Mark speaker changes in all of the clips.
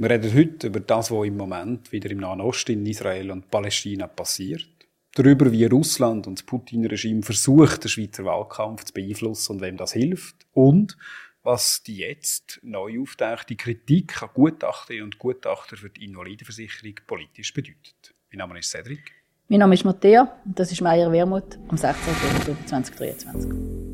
Speaker 1: Wir reden heute über das, was im Moment wieder im Nahen Osten, in Israel und Palästina passiert. Darüber, wie Russland und das Putin-Regime versucht, den Schweizer Wahlkampf zu beeinflussen und wem das hilft. Und was die jetzt neu auftauchte Kritik an Gutachter und Gutachter für die Invalidenversicherung politisch bedeutet. Mein Name ist Cedric.
Speaker 2: Mein Name ist Matthäa und das ist Meier Wermuth am 16. Oktober 2023.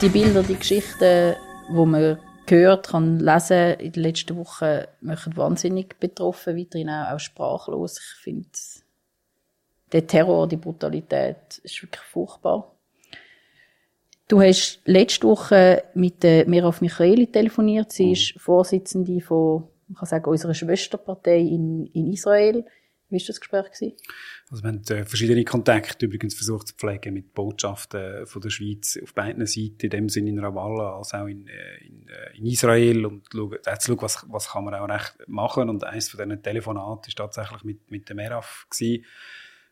Speaker 2: Die Bilder, die Geschichten, die man gehört, kann lesen in den letzten Wochen, machen wahnsinnig betroffen, weiterhin auch, auch sprachlos. Ich finde, der Terror, die Brutalität ist wirklich furchtbar. Du hast letzte Woche mit der Merav Michaeli telefoniert. Sie ist Vorsitzende von, man kann sagen, unserer Schwesterpartei in, in Israel. Wie war das Gespräch?
Speaker 1: Also wir haben äh, verschiedene Kontakte übrigens versucht zu pflegen mit Botschaften von der Schweiz auf beiden Seiten, in dem Sinne in Ramallah als auch in, äh, in, äh, in Israel und schauen, zu schauen, was, was kann man auch recht machen. Und eines von diesen Telefonaten war tatsächlich mit, mit. Gewesen.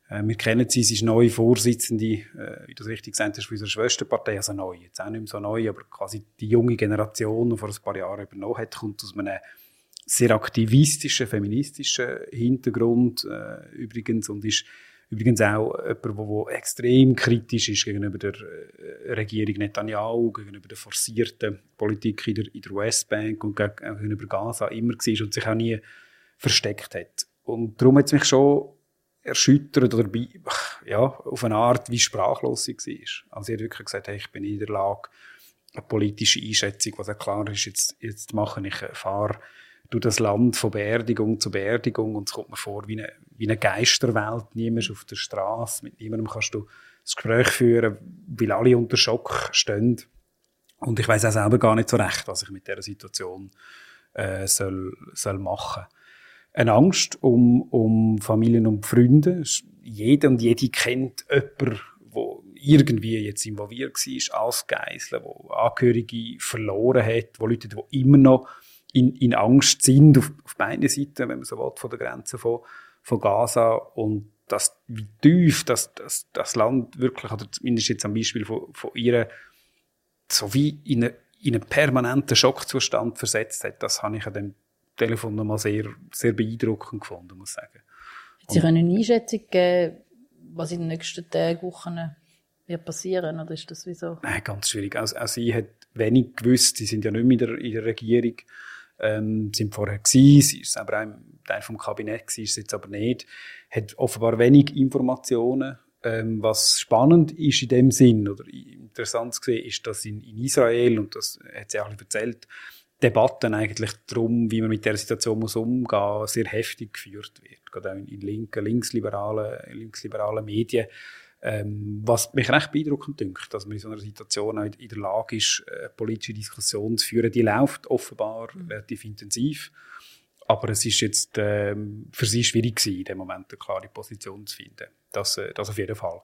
Speaker 1: Äh, wir kennen sie, sie ist neue Vorsitzende, äh, wie du das richtig gesagt hast, von unserer Schwesterpartei, also neu, jetzt auch nicht mehr so neu, aber quasi die junge Generation, die vor ein paar Jahren übernommen hat, kommt aus einem sehr aktivistischen, feministischen Hintergrund äh, übrigens und ist übrigens auch jemand, der, der extrem kritisch ist gegenüber der äh, Regierung Netanyahu, gegenüber der forcierten Politik in der, in der Westbank und gegenüber Gaza immer war und sich auch nie versteckt hat. Und darum hat es mich schon erschüttert oder bei, ja, auf eine Art wie sprachlos sie war. Also sie hat wirklich gesagt, hey, ich bin in der Lage, eine politische Einschätzung, was auch klar ist, jetzt, jetzt machen. Ich fahre durch das Land von Beerdigung zu Beerdigung und es kommt mir vor wie eine, wie eine Geisterwelt. Niemand auf der Straße, mit niemandem kannst du das Gespräch führen, weil alle unter Schock stehen. Und ich weiß auch selber gar nicht so recht, was ich mit dieser Situation äh, soll, soll machen eine Angst um, um Familien und Freunde. Jeder und jede kennt jemanden, der irgendwie jetzt involviert war als Geisel, wo Angehörige verloren hat, wo Leute, die immer noch in, in Angst sind auf, auf beiden Seiten, wenn man so will, von der Grenze von, von Gaza und das, wie tief das, das, das Land wirklich, oder zumindest jetzt am Beispiel von, von ihr, so wie in, eine, in einen permanenten Schockzustand versetzt hat, das habe ich an dem Telefon nochmal sehr, sehr beeindruckend gefunden, muss ich sagen.
Speaker 2: Hat Sie eine Einschätzung geben, was in den nächsten Tagen, Wochen wird passieren, oder ist das wieso?
Speaker 1: Nein, ganz schwierig. Also, auch sie hat wenig gewusst. Sie sind ja nicht mehr in der, in der Regierung. Ähm, sind vorher gewesen. Sie ist selber ein Teil vom Kabinett gewesen, ist jetzt aber nicht. Hat offenbar wenig Informationen. Ähm, was spannend ist in dem Sinn, oder interessant zu sehen, ist, dass in, in Israel, und das hat sie auch erzählt, Debatten eigentlich darum, wie man mit der Situation muss umgehen, sehr heftig geführt wird, gerade auch in, in linken, linksliberalen, linksliberalen Medien. Ähm, was mich recht beeindruckend dünkt, dass man in so einer Situation auch in der Lage ist, eine politische Diskussion zu führen. Die läuft offenbar mhm. relativ intensiv, aber es ist jetzt ähm, für sie schwierig gewesen, in dem Moment eine klare Position zu finden. Das, äh, das auf jeden Fall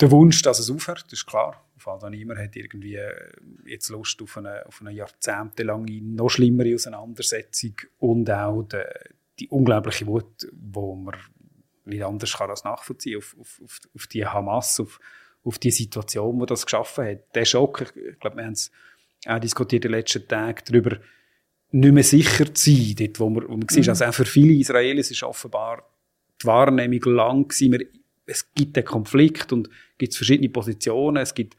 Speaker 1: der Wunsch, dass es aufhört, ist klar. Auf jeden niemand hat irgendwie äh, jetzt Lust auf eine, auf eine jahrzehntelange, noch schlimmere Auseinandersetzung und auch die, die unglaubliche Wut, wo man nicht anders kann als nachvollziehen auf, auf, auf, auf die Hamas, auf, auf die Situation, die das geschaffen hat. Der Schock, ich glaube, wir haben es auch diskutiert in den letzten Tagen darüber, nicht mehr sicher zu sein, dort, wo man, wo man mhm. sieht. Also auch für viele Israelis ist offenbar die Wahrnehmung lang gewesen, es gibt einen Konflikt und gibt verschiedene Positionen. Es gibt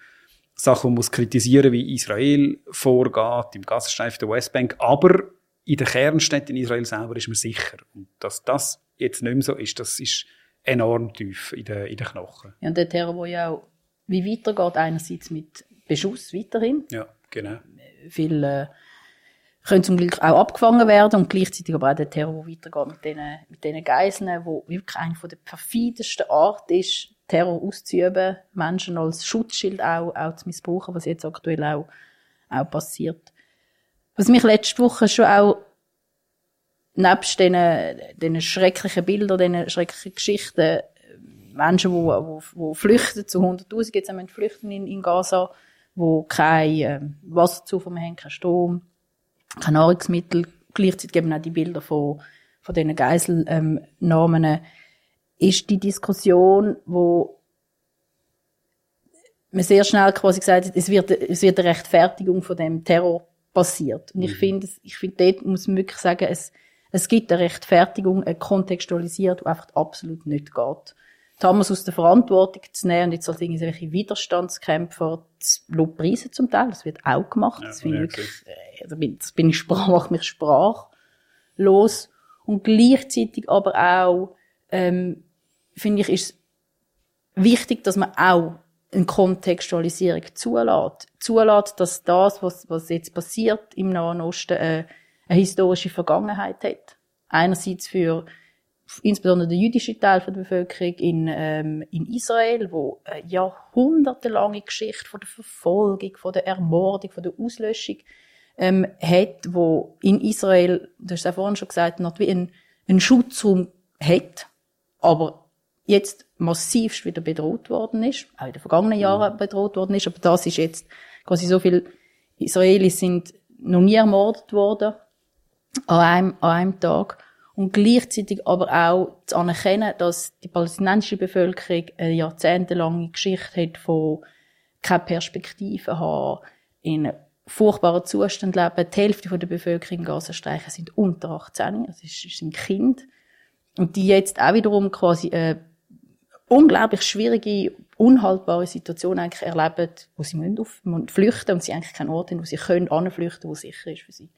Speaker 1: Sachen, die man muss kritisieren, wie Israel vorgeht, im Gazastreifen der Westbank. Aber in der Kernstädte in Israel selber ist man sicher. Und dass das jetzt nicht mehr so ist, das ist enorm tief in den, in den Knochen.
Speaker 2: Ja, und der Terror, der ja auch wie weitergeht, einerseits mit Beschuss weiterhin.
Speaker 1: Ja, genau.
Speaker 2: Viel, äh, können zum Glück auch abgefangen werden und gleichzeitig aber auch der Terror, der weitergeht mit diesen, mit Geiseln, wo wirklich eine von der perfidesten Art ist, Terror auszuüben, Menschen als Schutzschild auch, auch zu missbrauchen, was jetzt aktuell auch, auch passiert. Was mich letzte Woche schon auch nebst diesen, diesen schrecklichen Bildern, diesen schrecklichen Geschichten, Menschen, die, die, die flüchten, zu 100'000 jetzt haben flüchten in, in Gaza, wo kein äh, Wasser zu haben, kein Strom, kein Nahrungsmittel, gleichzeitig eben auch die Bilder von, von diesen Geiselnamen, ähm, ist die Diskussion, wo man sehr schnell quasi gesagt hat, es wird, es wird eine Rechtfertigung von dem Terror passiert. Und ich mhm. finde, ich finde, dort muss man wirklich sagen, es, es gibt eine Rechtfertigung, eine kontextualisiert, die einfach absolut nicht geht. Hamas aus der Verantwortung zu nehmen und jetzt als irgendwelche Widerstandskämpfer zu lobpreisen zum Teil, das wird auch gemacht. Ja, das finde ich wirklich, äh, da bin, das bin ich sprach, mich sprachlos. Und gleichzeitig aber auch, ähm, finde ich, ist wichtig, dass man auch eine Kontextualisierung zulässt. Zulässt, dass das, was, was jetzt passiert im Nahen Osten, äh, eine historische Vergangenheit hat. Einerseits für insbesondere der jüdische Teil der Bevölkerung in, ähm, in Israel, wo eine jahrhundertelange Geschichte von der Verfolgung, von der Ermordung, von der Auslöschung ähm, hat, wo in Israel, du hast es ja vorhin schon gesagt, noch wie ein, ein Schutzraum hat, aber jetzt massivst wieder bedroht worden ist, auch in den vergangenen Jahren mhm. bedroht worden ist, aber das ist jetzt quasi so viele Israelis sind noch nie ermordet worden an einem, an einem Tag und gleichzeitig aber auch zu anerkennen, dass die palästinensische Bevölkerung eine jahrzehntelange Geschichte hat von keine Perspektive haben, in furchtbaren Zustand leben. Die Hälfte der Bevölkerung in Gazastreichen sind unter 18, also sind Kind. Und die jetzt auch wiederum quasi eine unglaublich schwierige, unhaltbare Situation eigentlich erleben, wo sie müssen auf, flüchten und sie eigentlich keinen Ort haben, wo sie können anflüchten, wo sicher ist für sie.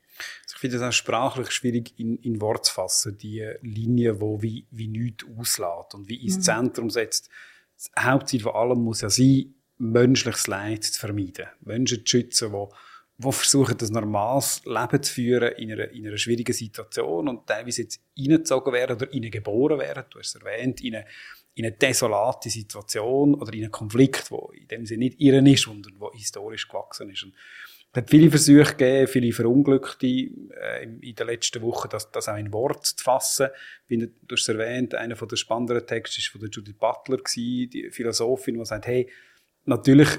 Speaker 1: Also ich finde es auch sprachlich schwierig in, in Wort zu fassen, die Linie, wo wie, wie nichts auslässt und wie ins mhm. Zentrum setzt. Das Hauptziel von allem muss ja sein, menschliches Leid zu vermeiden. Menschen zu schützen, die die versuchen, das normales Leben zu führen in einer, in einer schwierigen Situation und teilweise jetzt reingezogen werden oder geboren werden, du hast es erwähnt, in eine, in eine desolate Situation oder in einen Konflikt, der in dem Sinne nicht ihren ist, sondern der historisch gewachsen ist. Und es hat viele Versuche gegeben, viele Verunglückte äh, in den letzten Wochen, das, das auch in Wort zu fassen. Wie du es erwähnt, einer der spannenderen Texte war von der Judith Butler, gewesen, die Philosophin, die sagt, hey, natürlich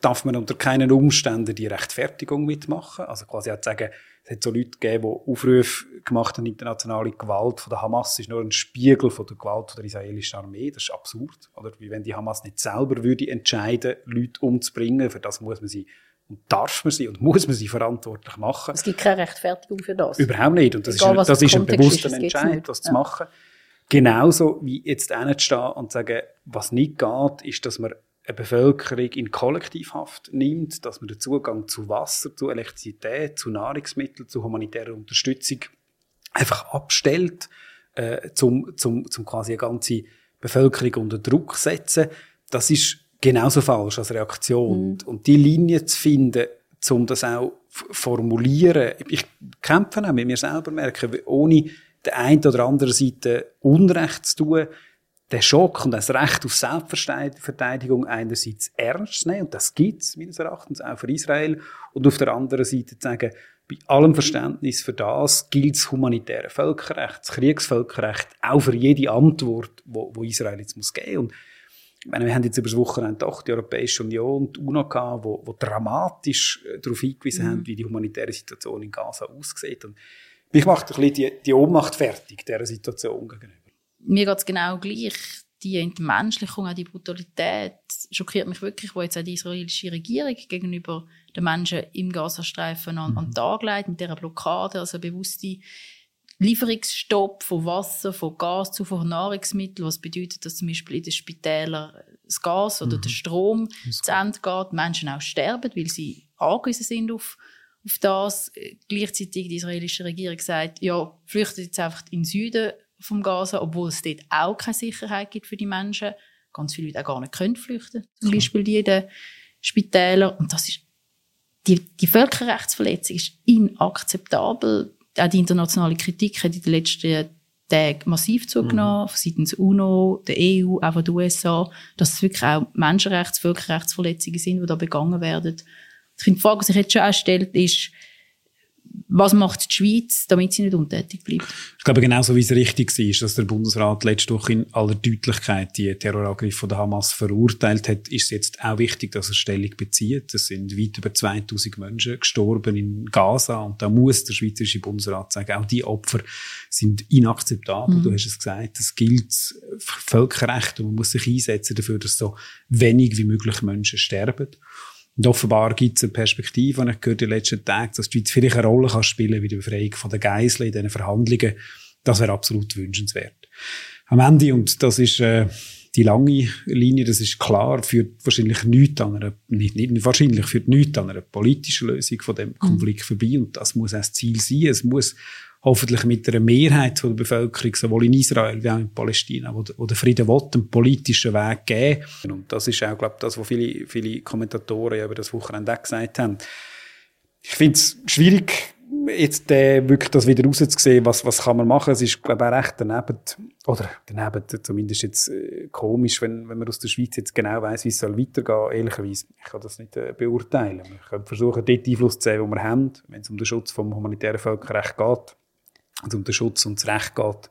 Speaker 1: darf man unter keinen Umständen die Rechtfertigung mitmachen. Also quasi auch zu sagen, es hat so Leute gegeben, die Aufrufe gemacht haben, internationale Gewalt von der Hamas ist nur ein Spiegel von der Gewalt der israelischen Armee. Das ist absurd. Oder wie wenn die Hamas nicht selber würde entscheiden, Leute umzubringen. Für das muss man sie darf man sie und muss man sie verantwortlich machen.
Speaker 2: Es gibt keine Rechtfertigung für das.
Speaker 1: Überhaupt nicht. Und das Egal, ist, das ist ein bewusster ist, Entscheid, das ja. zu machen. Genauso wie jetzt hinzustehen und zu sagen, was nicht geht, ist, dass man eine Bevölkerung in Kollektivhaft nimmt, dass man den Zugang zu Wasser, zu Elektrizität, zu Nahrungsmitteln, zu humanitärer Unterstützung einfach abstellt, äh, zum, zum, zum quasi eine ganze Bevölkerung unter Druck setzen. Das ist genauso falsch als Reaktion. Mhm. Und die Linie zu finden, um das auch formulieren. Ich kämpfe auch mit mir selber, merke, ohne der einen oder anderen Seite Unrecht zu tun, den Schock und das Recht auf Selbstverteidigung einerseits ernst zu nehmen, und das gibt es meines Erachtens auch für Israel, und auf der anderen Seite zu sagen, bei allem Verständnis für das gilt das humanitäre Völkerrecht, das Kriegsvölkerrecht, auch für jede Antwort, wo, wo Israel jetzt muss geben. Und ich meine, wir haben jetzt über das Wochenende doch die Europäische Union und die UNO gehabt, wo, wo dramatisch äh, darauf hingewiesen mhm. haben, wie die humanitäre Situation in Gaza aussieht. Und mich macht ein bisschen die, die Ohnmacht fertig, dieser Situation gegenüber.
Speaker 2: Mir geht es genau gleich. Die Entmenschlichung, auch die Brutalität schockiert mich wirklich, wo jetzt auch die israelische Regierung gegenüber den Menschen im Gazastreifen an, an den Tag legt, mit dieser Blockade, also bewusste Lieferungsstopp von Wasser, von Gas zu von Nahrungsmitteln, was bedeutet, dass zum Beispiel in den Spitälern das Gas oder mhm. der Strom zu Ende geht, Menschen auch sterben, weil sie angewiesen sind auf, auf das. Gleichzeitig die israelische Regierung sagt, ja, flüchtet jetzt einfach in den Süden vom Gaza, obwohl es dort auch keine Sicherheit gibt für die Menschen. Ganz viele Leute auch gar nicht können flüchten. Zum mhm. Beispiel die in den Spitälern. Und das ist, die, die Völkerrechtsverletzung ist inakzeptabel auch die internationale Kritik hat in den letzten Tagen massiv zugenommen, mhm. seitens UNO, der EU, auch von den USA, dass es wirklich auch Menschenrechts-, Völkerrechtsverletzungen sind, die da begangen werden. Ich finde, die Frage, die sich jetzt schon auch stellt, ist, was macht die Schweiz, damit sie nicht untätig bleibt?
Speaker 1: Ich glaube, genauso wie es richtig war, dass der Bundesrat letzte Woche in aller Deutlichkeit die Terrorangriffe von der Hamas verurteilt hat, ist es jetzt auch wichtig, dass er Stellung bezieht. Es sind weit über 2000 Menschen gestorben in Gaza und da muss der Schweizerische Bundesrat sagen, auch die Opfer sind inakzeptabel. Mhm. Du hast es gesagt, das gilt für Völkerrecht und man muss sich einsetzen dafür, dass so wenig wie möglich Menschen sterben. Und offenbar gibt es eine Perspektive, und ich gehört in den letzten Tagen, dass die Schweiz vielleicht eine Rolle kann spielen wie die Befreiung von den Geiseln in diesen Verhandlungen. Das wäre absolut wünschenswert. Am Ende, und das ist äh, die lange Linie, das ist klar, führt wahrscheinlich nichts an einer, nicht, nicht wahrscheinlich, führt nichts an einer politischen Lösung von dem Konflikt mhm. vorbei. Und das muss auch das Ziel sein. Es muss hoffentlich mit einer Mehrheit der Bevölkerung, sowohl in Israel wie auch in Palästina, wo, der Frieden will, einen politischen Weg geben. Und das ist auch, glaube ich, das, was viele, viele Kommentatoren über das Wochenende auch gesagt haben. Ich finde es schwierig, jetzt äh, wirklich das wieder rauszusehen, was, was kann man machen. Es ist, glaube ich, auch recht daneben, oder daneben zumindest jetzt äh, komisch, wenn, wenn man aus der Schweiz jetzt genau weiß, wie es soll weitergehen. Ehrlicherweise, ich kann das nicht äh, beurteilen. Wir können versuchen, dort Einfluss zu sehen, wo wir haben, wenn es um den Schutz vom humanitären Völkerrecht geht also um den Schutz und das Recht geht,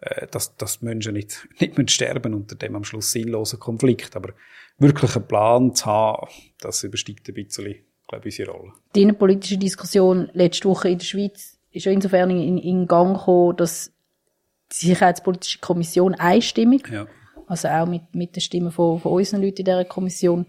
Speaker 1: äh, dass, dass Menschen nicht, nicht müssen sterben unter dem am Schluss sinnlosen Konflikt. Aber wirklich einen Plan zu haben, das übersteigt ein bisschen, glaube ich, unsere Rolle.
Speaker 2: Die innenpolitische Diskussion letzte Woche in der Schweiz ist ja insofern in, in Gang gekommen, dass die Sicherheitspolitische Kommission einstimmig, ja. also auch mit, mit den Stimmen von, von unseren Leuten in dieser Kommission,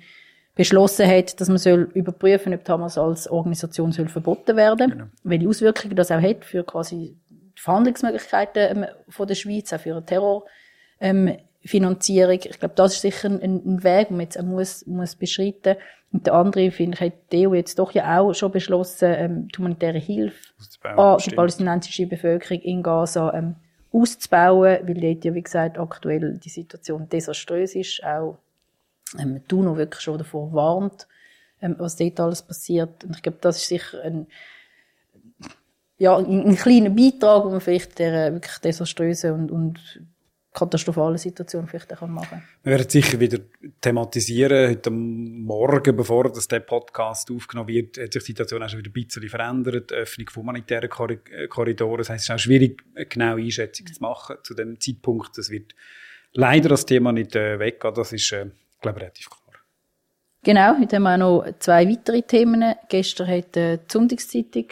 Speaker 2: beschlossen hat, dass man soll überprüfen, ob Hamas als Organisation soll verboten werden, genau. welche Auswirkungen das auch hat für quasi die Verhandlungsmöglichkeiten ähm, von der Schweiz, auch für eine Terrorfinanzierung. Ähm, ich glaube, das ist sicher ein, ein Weg, den man jetzt auch muss, muss beschreiten. Und der andere, finde ich, hat die EU jetzt doch ja auch schon beschlossen, ähm, die humanitäre Hilfe an die palästinensische Bevölkerung in Gaza ähm, auszubauen, weil dort ja, wie gesagt, aktuell die Situation desaströs ist. Auch ähm, die UNO wirklich schon davor warnt, ähm, was dort alles passiert. Und ich glaube, das ist sicher ein, ja, ein, ein kleiner Beitrag, den man vielleicht der wirklich desaströsen und, und katastrophalen Situation vielleicht auch machen kann.
Speaker 1: Wir werden sicher wieder thematisieren. Heute Morgen, bevor das der Podcast aufgenommen wird, hat sich die Situation auch schon wieder ein bisschen verändert. Die Öffnung von humanitären Korridoren. Das heisst, es ist auch schwierig, eine genaue Einschätzung zu machen zu dem Zeitpunkt. Das wird leider das Thema nicht äh, weggehen. Das ist, äh, glaube ich, relativ klar.
Speaker 2: Genau, heute haben wir auch noch zwei weitere Themen. Gestern hat äh, die Sonntagszeitung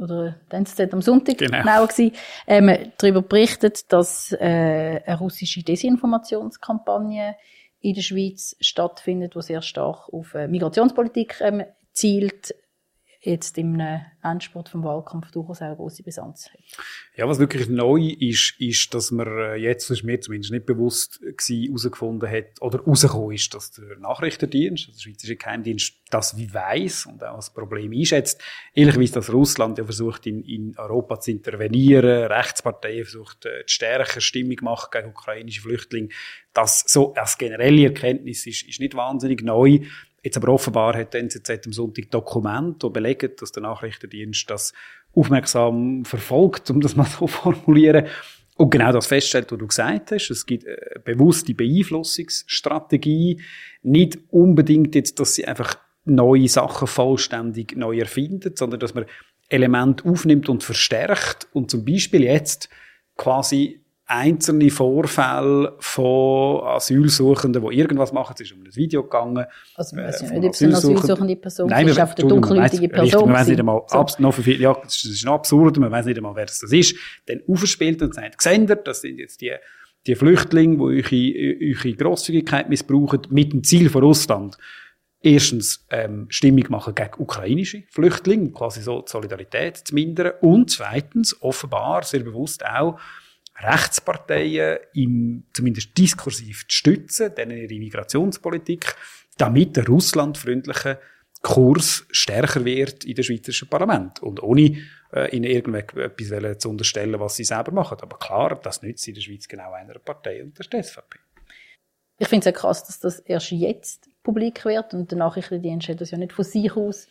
Speaker 2: oder dann ist am Sonntag genau, genau gewesen, ähm, darüber berichtet, dass äh, eine russische Desinformationskampagne in der Schweiz stattfindet, die sehr stark auf äh, Migrationspolitik ähm, zielt jetzt im Endspurt vom Wahlkampf durchaus eine grosse Brisanz hat.
Speaker 1: Ja, was wirklich neu ist, ist, dass man äh, jetzt, ist mir zumindest nicht bewusst gewesen, herausgefunden hat, oder herausgekommen ist, dass der Nachrichtendienst, also der Schweizerische Geheimdienst, das wie weiss und auch das Problem einschätzt. Ähnlich dass Russland ja versucht, in, in Europa zu intervenieren, Rechtsparteien versucht, äh, die stärkere Stimmung machen gegen ukrainische Flüchtlinge. Das so als generelle Erkenntnis ist, ist nicht wahnsinnig neu. Jetzt aber offenbar hat die NZZ am Sonntag Dokumente, die belegen, dass der Nachrichtendienst das aufmerksam verfolgt, um das mal so zu formulieren. Und genau das feststellt, was du gesagt hast. Es gibt eine bewusste Beeinflussungsstrategie. Nicht unbedingt jetzt, dass sie einfach neue Sachen vollständig neu erfindet, sondern dass man Elemente aufnimmt und verstärkt und zum Beispiel jetzt quasi einzelne Vorfälle von Asylsuchenden, die irgendwas machen. Es ist um ein Video gegangen.
Speaker 2: Also, wir wissen nicht, ob es eine asylsuchende Person Nein, ist, einfach eine dunkelhäutige Person.
Speaker 1: Man weiß nicht einmal, noch viele, ja, das ist noch absurd, man weiß nicht einmal, wer das ist. Dann aufspielt und sagt, gesendet, das sind jetzt die, die Flüchtlinge, die eure, eure Grosszügigkeit missbrauchen, mit dem Ziel von Russland. Erstens, ähm, Stimmung machen gegen ukrainische Flüchtlinge, quasi so die Solidarität zu mindern. Und zweitens, offenbar, sehr bewusst auch, Rechtsparteien im, zumindest diskursiv zu stützen, denen ihre Migrationspolitik, damit der russlandfreundliche Kurs stärker wird in dem schweizerischen Parlament. Und ohne äh, ihnen irgendetwas zu unterstellen, was sie selber machen. Aber klar, das nützt in der Schweiz genau einer Partei und die SVP.
Speaker 2: Ich finde es ja krass, dass das erst jetzt publik wird und der Nachrichtendienst hat das ja nicht von sich aus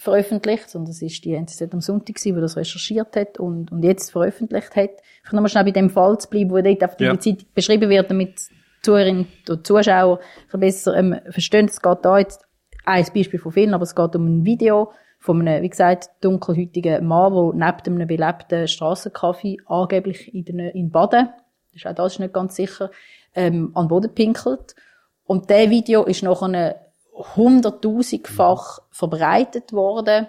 Speaker 2: veröffentlicht, sondern es ist die NZZ am Sonntag gewesen, die das recherchiert hat und, und jetzt veröffentlicht hat. Ich nochmal schnell bei dem Fall zu bleiben, wo dort auf die ja. Zeit beschrieben wird, damit Zuhörerinnen und Zuschauer besser ähm, verstehen. Es geht da jetzt ein Beispiel von vielen, aber es geht um ein Video von einem, wie gesagt, dunkelhäutigen Mann, der neben einem belebten Strassenkaffee angeblich in, den, in Baden, das ist auch das ist nicht ganz sicher, ähm, an den Boden pinkelt. Und der Video ist noch hunderttausendfach verbreitet worden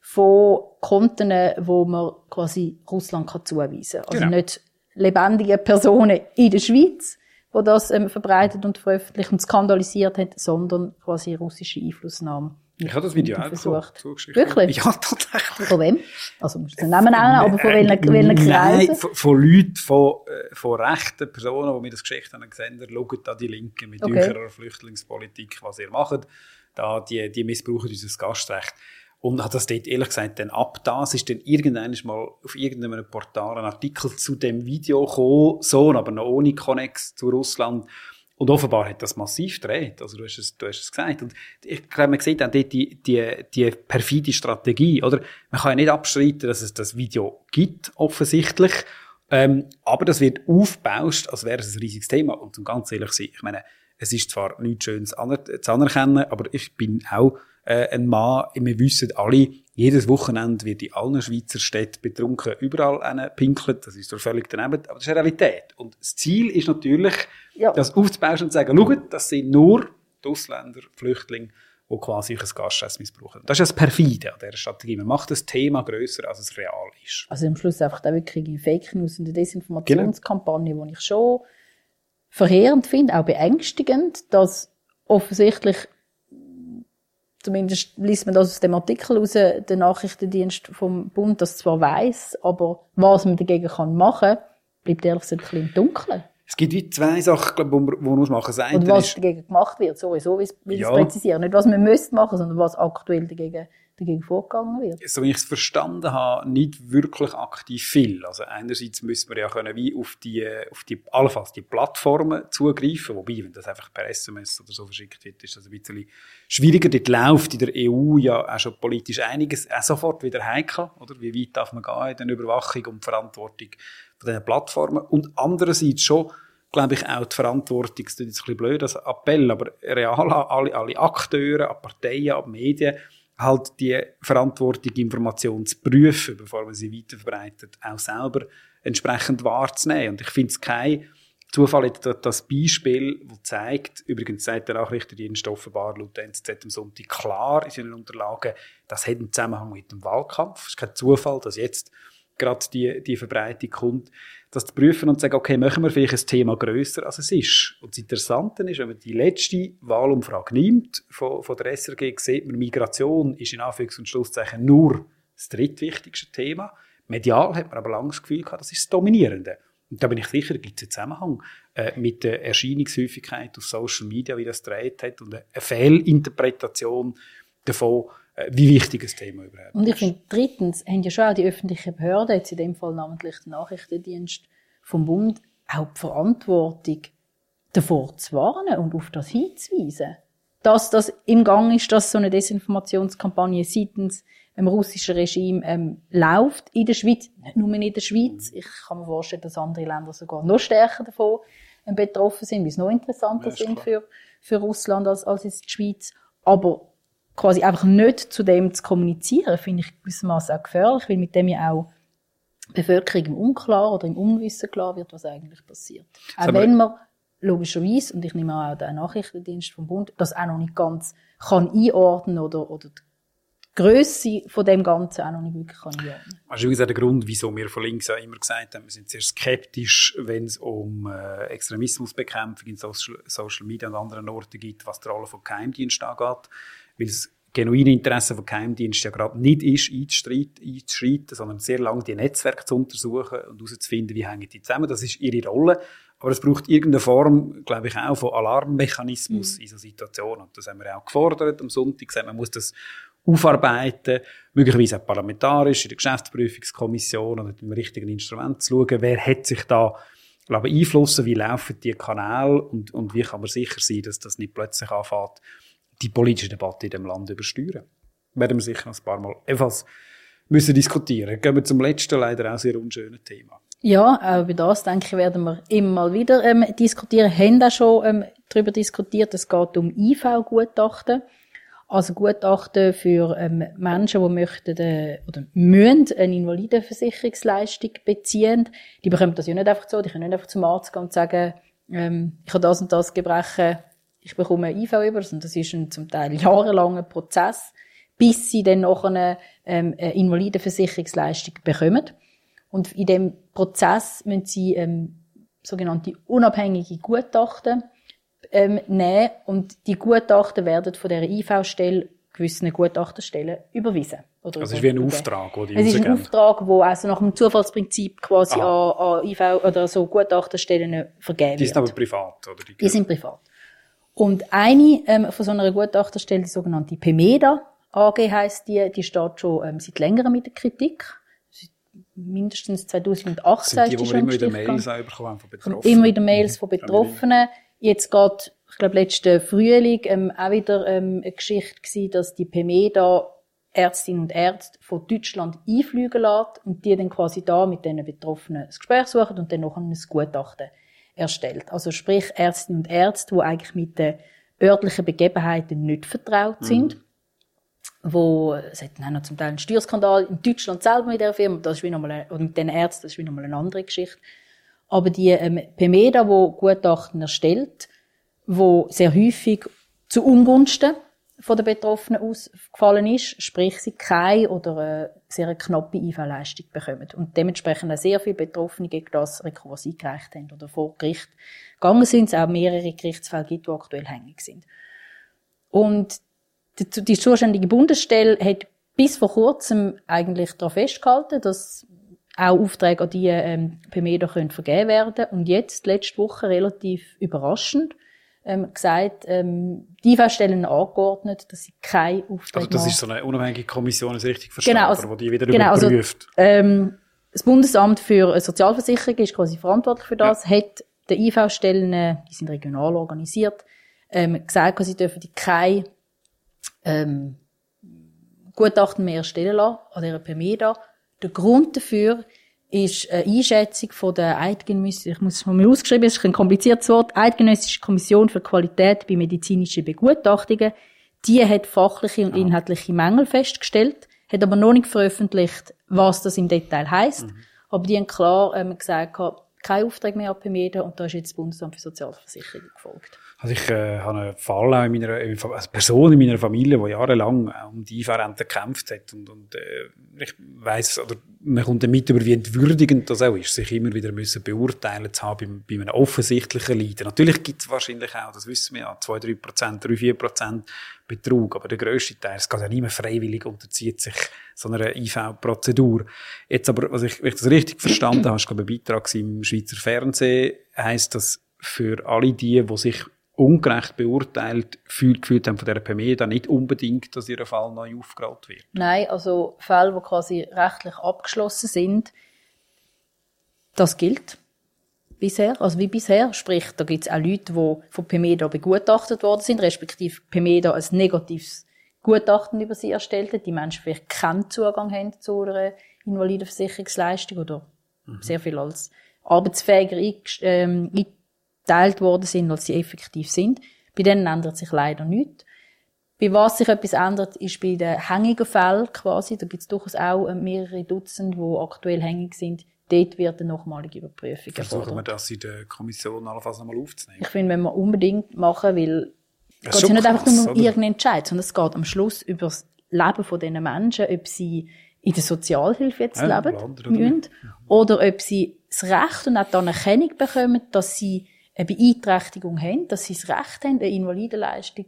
Speaker 2: von Konten, wo man quasi Russland kann zuweisen kann. Also genau. nicht lebendige Personen in der Schweiz, die das ähm, verbreitet und veröffentlicht und skandalisiert haben, sondern quasi russische Einflussnahme.
Speaker 1: Ich habe das Video auch versucht.
Speaker 2: Wirklich?
Speaker 1: Ja, tatsächlich.
Speaker 2: Von wem? Also, musst du den Namen nennen, aber von welchen, welchen
Speaker 1: Kreisen? Nein, von, von Leuten, von, äh, von rechten Personen, die mir das Geschichte haben gesehen haben, schaut da die Linken mit okay. eurer Flüchtlingspolitik, was ihr macht. Da, die, die missbrauchen unser Gastrecht. Und hat das dort ehrlich gesagt dann ab das ist dann irgendwann mal auf irgendeinem Portal ein Artikel zu dem Video gekommen, so, aber noch ohne Connex zu Russland. Und offenbar hat das massiv gedreht. Also du hast es, du hast es gesagt. Und ich glaube, man sieht auch dort die, die, die perfide Strategie, oder? Man kann ja nicht abstreiten, dass es das Video gibt, offensichtlich. Ähm, aber das wird aufgebauscht, als wäre es ein riesiges Thema. Und zum ganz ehrlich sein, ich meine, es ist zwar nichts Schönes zu anerkennen, aber ich bin auch äh, ein Mann, wir wissen alle, jedes Wochenende wird in allen Schweizer Städten betrunken überall pinkelt. Das ist so völlig daneben, aber das ist eine Realität. Und das Ziel ist natürlich, ja. das aufzubauen und zu sagen, schaut, das sind nur die Ausländer, Flüchtlinge, die quasi ein Gastscheiß missbrauchen. Das ist das Perfide an dieser Strategie. Man macht das Thema grösser, als es real ist.
Speaker 2: Also am Schluss einfach auch wirklich eine Fake News und eine Desinformationskampagne, genau. die ich schon verheerend finde, auch beängstigend, dass offensichtlich zumindest liest man das aus dem Artikel raus, der Nachrichtendienst vom Bund das zwar weiß, aber was man dagegen kann machen, bleibt ehrlich gesagt ein bisschen im Dunkeln.
Speaker 1: Es gibt wie zwei Sachen, glaub, wo man, wo man muss machen muss.
Speaker 2: Und was dagegen gemacht wird, sowieso, wie es ja. präzisieren. Nicht, was man müsste machen, sondern was aktuell dagegen dagegen vorgegangen wird?
Speaker 1: So wie ich es verstanden habe, nicht wirklich aktiv viel. Also einerseits müssen wir ja können wie auf die, auf die, allenfalls die Plattformen zugreifen, wobei, wenn das einfach per SMS oder so verschickt wird, ist das ein bisschen schwieriger. Dort läuft in der EU ja auch schon politisch einiges, auch sofort wieder heikel, oder? Wie weit darf man gehen in der Überwachung und Verantwortung von diesen Plattformen? Und andererseits schon, glaube ich, auch die Verantwortung, das ist jetzt ein bisschen blöd, als Appell, aber real an alle, alle Akteure, an Parteien, an Medien, halt die Verantwortung, Informationen zu prüfen, bevor man sie weiterverbreitet, auch selber entsprechend wahrzunehmen. Und ich finde es kein Zufall, das Beispiel, das zeigt, übrigens sagt der Nachrichtendienst offenbar laut NZZ am Sonntag klar in seinen Unterlagen, das hat einen Zusammenhang mit dem Wahlkampf. Es ist kein Zufall, dass jetzt gerade die, die Verbreitung kommt das zu prüfen und zu sagen, okay, machen wir vielleicht ein Thema grösser, als es ist. Und das Interessante ist, wenn man die letzte Wahlumfrage nimmt von, von der SRG, sieht man, Migration ist in Anführungs- und Schlusszeichen nur das drittwichtigste Thema. Medial hat man aber lange das Gefühl gehabt, das ist das Dominierende. Und da bin ich sicher, gibt es einen Zusammenhang äh, mit der Erscheinungshäufigkeit auf Social Media, wie das dreht hat, und eine Fehlinterpretation davon, wie wichtig das Thema überhaupt
Speaker 2: Und ich finde, drittens haben ja schon auch die öffentlichen Behörden, jetzt in dem Fall namentlich der Nachrichtendienst vom Bund, auch die Verantwortung, davor zu warnen und auf das hinzuweisen. Dass das im Gang ist, dass so eine Desinformationskampagne seitens dem russischen Regime ähm, läuft in der Schweiz, nicht nur in der Schweiz. Ich kann mir vorstellen, dass andere Länder sogar noch stärker davon ähm, betroffen sind, weil es noch interessanter ja, sind für, für Russland als, als in der Schweiz. Aber quasi einfach nicht zu dem zu kommunizieren, finde ich gewissermaßen auch gefährlich, weil mit dem ja auch die Bevölkerung im Unklar oder im Unwissen klar wird, was eigentlich passiert. Auch Aber wenn man logischerweise, und ich nehme auch den Nachrichtendienst vom Bund, das auch noch nicht ganz kann einordnen oder, oder die Grösse von dem Ganzen auch noch nicht wirklich kann einordnen.
Speaker 1: Das ist übrigens der Grund, wieso wir von links auch immer gesagt haben, wir sind sehr skeptisch, wenn es um äh, Extremismusbekämpfung in Social, Social Media und anderen Orten geht, was die Rolle von Geheimdiensten angeht weil das genuine Interesse von Geheimdiensten ja gerade nicht ist, einzuschreiten, sondern sehr lange die Netzwerke zu untersuchen und herauszufinden, wie hängen die zusammen. Das ist ihre Rolle. Aber es braucht irgendeine Form, glaube ich, auch von Alarmmechanismus mhm. in so Situationen. Und das haben wir auch gefordert am Sonntag. Gesagt, man muss das aufarbeiten, möglicherweise auch parlamentarisch in der Geschäftsprüfungskommission oder mit dem richtigen Instrument zu schauen, wer hat sich da glaube, beeinflussen, wie laufen die Kanäle und, und wie kann man sicher sein, dass das nicht plötzlich anfängt, die politische Debatte in dem Land übersteuern. Werden wir sicher noch ein paar Mal ebenfalls müssen diskutieren. Gehen wir zum letzten, leider auch sehr unschönen Thema.
Speaker 2: Ja, auch über das, denke ich, werden wir immer wieder ähm, diskutieren. Haben auch schon ähm, darüber diskutiert. Es geht um IV-Gutachten. also Gutachten für ähm, Menschen, die möchten äh, oder müssen eine Invalidenversicherungsleistung beziehen. Die bekommen das ja nicht einfach so. Die können nicht einfach zum Arzt gehen und sagen, ähm, ich habe das und das Gebrechen, ich bekomme ein IV über. Und das ist ein zum Teil jahrelanger Prozess, bis sie dann noch eine, ähm, eine Invalidenversicherungsleistung bekommen. Und in dem Prozess müssen sie ähm, sogenannte unabhängige Gutachten ähm, nehmen und die Gutachten werden von der IV-Stelle gewissen Gutachterstellen überwiesen.
Speaker 1: Oder also es ist wie ein Auftrag,
Speaker 2: wo die Es ist ein Auftrag, wo also nach dem Zufallsprinzip quasi an, an IV oder so Gutachterstellen vergeben
Speaker 1: Die sind aber privat, oder?
Speaker 2: Die, die sind privat. Und eine ähm, von so einer Gutachterstelle, die sogenannte PEMEDA AG heisst die, die steht schon ähm, seit längerem mit der Kritik. Mindestens 2018
Speaker 1: sind die, ist die, wir immer wieder Mails bekommen von Betroffenen.
Speaker 2: Immer wieder Mails von Betroffenen. Jetzt geht, ich glaube, letzten Frühling ähm, auch wieder ähm, eine Geschichte gewesen, dass die PEMEDA Ärztinnen und Ärzte von Deutschland einfliegen lässt und die dann quasi da mit den Betroffenen ein Gespräch suchen und dann noch ein Gutachten erstellt. Also sprich Ärztinnen und Ärzte, die eigentlich mit den örtlichen Begebenheiten nicht vertraut mhm. sind. Mhm. Wo, es hat dann noch zum Teil einen Steuerskandal in Deutschland selber mit der Firma, das ist wie nochmal, oder mit den Ärzten, das ist wie nochmal eine andere Geschichte. Aber die ähm, PEMEDA, wo Gutachten erstellt, wo sehr häufig zu Ungunsten von den Betroffenen ausgefallen ist, sprich sie keine oder eine sehr knappe IV-Leistung bekommen. Und dementsprechend auch sehr viele Betroffene gegen das Rekurs eingereicht haben oder vor Gericht gegangen sind. Es auch mehrere Gerichtsfälle gibt, die aktuell hängig sind. Und die, die zuständige Bundesstelle hat bis vor kurzem eigentlich darauf festgehalten, dass auch Aufträge an die ähm, PMEDA können vergeben werden Und jetzt, letzte Woche, relativ überraschend, ähm, gesagt, ähm, die Stellen angeordnet, dass sie keine Aufträge
Speaker 1: Also das ist so eine unabhängige Kommission, ist richtig verstanden, genau, also,
Speaker 2: wo
Speaker 1: die wieder
Speaker 2: genau,
Speaker 1: also, überprüft.
Speaker 2: Also, ähm, das Bundesamt für Sozialversicherung ist quasi verantwortlich für das, ja. hat die IV-Stellen, die sind regional organisiert, ähm, gesagt, sie dürfen die keine ähm, Gutachten mehr erstellen lassen an dieser PMEDA der Grund dafür ist eine Einschätzung von der Eidgenössischen, ich muss es mal ausgeschrieben, es ist ein kompliziertes Wort, Eidgenössische Kommission für Qualität bei medizinischen Begutachtungen. Die hat fachliche und inhaltliche Mängel festgestellt, hat aber noch nicht veröffentlicht, was das im Detail heißt. Mhm. Aber die haben klar ähm, gesagt, kein Auftrag mehr ab und da ist jetzt das Bundesamt für Sozialversicherung gefolgt.
Speaker 1: Also ich äh, habe einen Fall auch in meiner, eine Person in meiner Familie, die jahrelang um die IV-Rente gekämpft hat und, und äh, ich weiß oder man kommt damit über, wie entwürdigend das auch ist, sich immer wieder müssen beurteilen zu haben bei, bei einem offensichtlichen Leiden. Natürlich gibt es wahrscheinlich auch, das wissen wir ja, 2, 3 Prozent, 3, 4 Prozent Betrug, aber der grösste Teil, es geht ja mehr freiwillig, unterzieht sich so einer IV-Prozedur. Jetzt aber, was ich, wenn ich das richtig verstanden habe, ist glaube ein Beitrag im Schweizer Fernsehen, heisst das für alle die, die sich ungerecht beurteilt fühlt, gefühlt haben von der PME, nicht unbedingt, dass ihr Fall neu aufgerollt wird?
Speaker 2: Nein, also Fälle, die quasi rechtlich abgeschlossen sind, das gilt bisher, also wie bisher. Sprich, da gibt es auch Leute, die von PMEDA begutachtet worden sind, respektive PMEDA ein negatives Gutachten über sie erstellt hat. Die Menschen vielleicht keinen Zugang haben zu einer Invalidenversicherungsleistung oder mhm. sehr viel als arbeitsfähiger ähm, geteilt worden sind, als sie effektiv sind. Bei denen ändert sich leider nichts. Bei was sich etwas ändert, ist bei den hängigen Fällen quasi. Da gibt es durchaus auch äh, mehrere Dutzend, die aktuell hängig sind. Dort wird eine nochmalige Überprüfung
Speaker 1: Versuchen wir das in der Kommission allenfalls nochmal aufzunehmen?
Speaker 2: Ich finde, wenn wir unbedingt machen, weil es geht ja nicht einfach nur um irgendeinen Entscheid, sondern es geht am Schluss über das Leben von diesen Menschen, ob sie in der Sozialhilfe jetzt ja, leben müssen, oder ob sie das Recht und auch die Anerkennung bekommen, dass sie eine Beeinträchtigung haben, dass sie das Recht haben, eine Invalidenleistung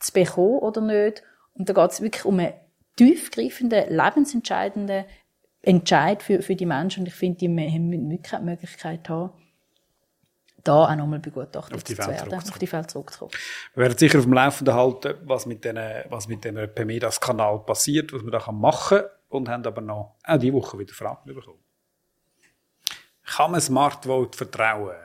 Speaker 2: zu bekommen oder nicht. Und da geht es wirklich um einen tiefgreifenden, lebensentscheidenden Entscheid für, für die Menschen. Und ich finde, die haben wirklich die Möglichkeit haben, da auch nochmal begutachtet zu werden, auf die Fälle zurückzukommen.
Speaker 1: Wir werden sicher auf dem Laufenden halten, was mit den, was mit dem PEMEDAS-Kanal passiert, was man da machen kann und haben aber noch auch diese Woche wieder Fragen bekommen. Kann man Smart Vote vertrauen?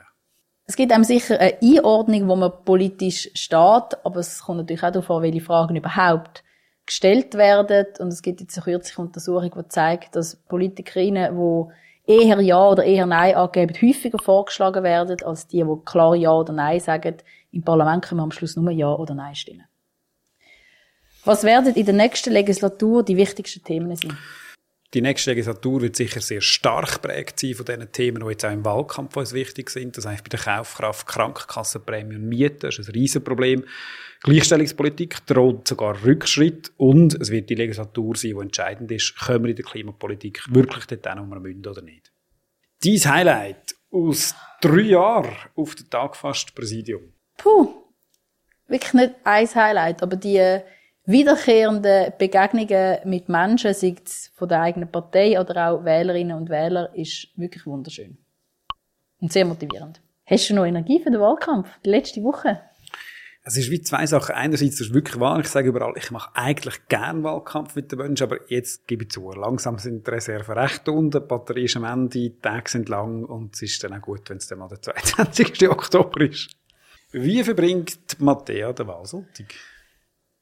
Speaker 2: Es gibt einem sicher eine Einordnung, wo man politisch steht, aber es kommt natürlich auch darauf an, welche Fragen überhaupt gestellt werden. Und es gibt jetzt eine kürzliche Untersuchung, die zeigt, dass Politikerinnen, die eher Ja oder eher Nein angeben, häufiger vorgeschlagen werden, als die, die klar Ja oder Nein sagen. Im Parlament können wir am Schluss nur Ja oder Nein stimmen. Was werden in der nächsten Legislatur die wichtigsten Themen sein?
Speaker 1: Die nächste Legislatur wird sicher sehr stark prägt sein von diesen Themen, die jetzt auch im Wahlkampf uns wichtig sind. Das heißt bei der Kaufkraft, Krankenkassenprämie und Mieten. Das ist ein Riesenproblem. Gleichstellungspolitik droht sogar Rückschritt und es wird die Legislatur sein, die entscheidend ist, können wir in der Klimapolitik wirklich dort hin, wo wir müssen oder nicht. Dies Highlight aus drei Jahren auf den Tag fast Präsidium.
Speaker 2: Puh, wirklich nicht ein Highlight, aber die wiederkehrenden Begegnungen mit Menschen, sei es von der eigenen Partei oder auch Wählerinnen und Wähler, ist wirklich wunderschön. Und sehr motivierend. Hast du noch Energie für den Wahlkampf? Die letzte Woche?
Speaker 1: Es ist wie zwei Sachen. Einerseits ist es wirklich wahr, ich sage überall, ich mache eigentlich gern Wahlkampf mit den Menschen, aber jetzt gebe ich zu, langsam sind die Reserven recht unten, die Batterie ist am Ende, die Tage sind lang und es ist dann auch gut, wenn es dann mal der 22. Oktober ist. Wie verbringt Matthäa den Wahlsonntag?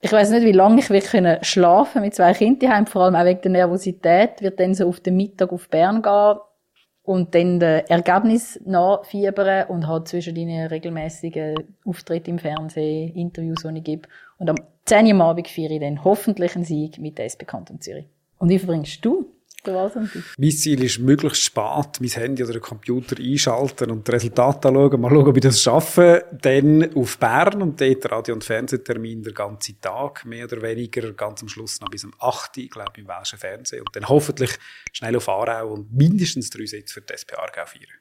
Speaker 2: Ich weiß nicht, wie lange ich wirklich schlafen mit zwei Kindern vor allem auch wegen der Nervosität, wird dann so auf den Mittag auf Bern gehen und dann das Ergebnis nachfiebern und halt zwischen den regelmäßigen Auftritte im Fernsehen, Interviews, die ich gebe. Und am 10 Uhr am Abend feiere ich dann hoffentlich einen Sieg mit der SP Kanton Zürich. Und wie verbringst du
Speaker 1: mein Ziel ist, möglichst spät mein Handy oder den Computer einschalten und die Resultate anschauen, mal schauen, ob ich das schaffe. Dann auf Bern und dort Radio- und Fernsehtermin den ganzen Tag, mehr oder weniger, ganz am Schluss noch bis um 8 Uhr, glaube ich, im Welschen Fernsehen. Und dann hoffentlich schnell auf Aarau und mindestens drei Sitze für die SP Aargau feiern.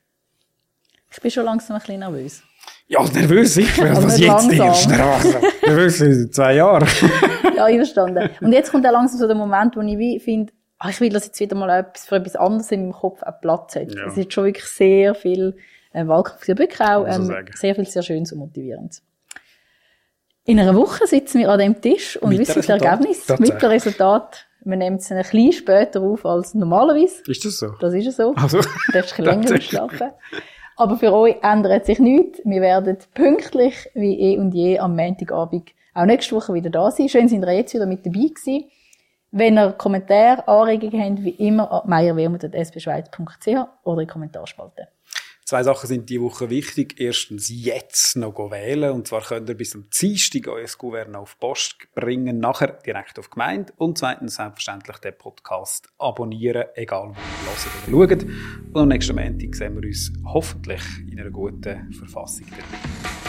Speaker 2: Ich bin schon langsam ein bisschen nervös.
Speaker 1: Ja, nervös sicher, also was jetzt ist. nervös seit zwei Jahren.
Speaker 2: ja, einverstanden. Und jetzt kommt auch langsam so der Moment, wo ich finde, ich will, dass jetzt wieder mal etwas für etwas anderes in meinem Kopf auch Platz hat. Ja. Es ist schon wirklich sehr viel äh, Wahlkampf, ja wirklich auch ähm, so sehr viel sehr Schönes und Motivierendes. In einer Woche sitzen wir an dem Tisch und mit wissen das Ergebnis, mit dem Resultat. Wir nehmen es ein bisschen später auf als normalerweise.
Speaker 1: Ist das so?
Speaker 2: Das ist so. Also, du darfst ein länger schlafen. Aber für euch ändert sich nichts. Wir werden pünktlich wie eh und je am Montagabend auch nächste Woche wieder da sein. Schön sind ihr jetzt wieder mit dabei gewesen. Wenn ihr Kommentare, Anregungen habt, wie immer an meierwermut.sbschweiz.ch oder in die Kommentarspalte.
Speaker 1: Zwei Sachen sind diese Woche wichtig. Erstens, jetzt noch wählen. Und zwar könnt ihr bis zum Dienstag euer Gouverneur auf Post bringen, nachher direkt auf die Gemeinde. Und zweitens, selbstverständlich den Podcast abonnieren, egal wo ihr hört oder schaut. Und am nächsten Montag sehen wir uns hoffentlich in einer guten Verfassung. Dabei.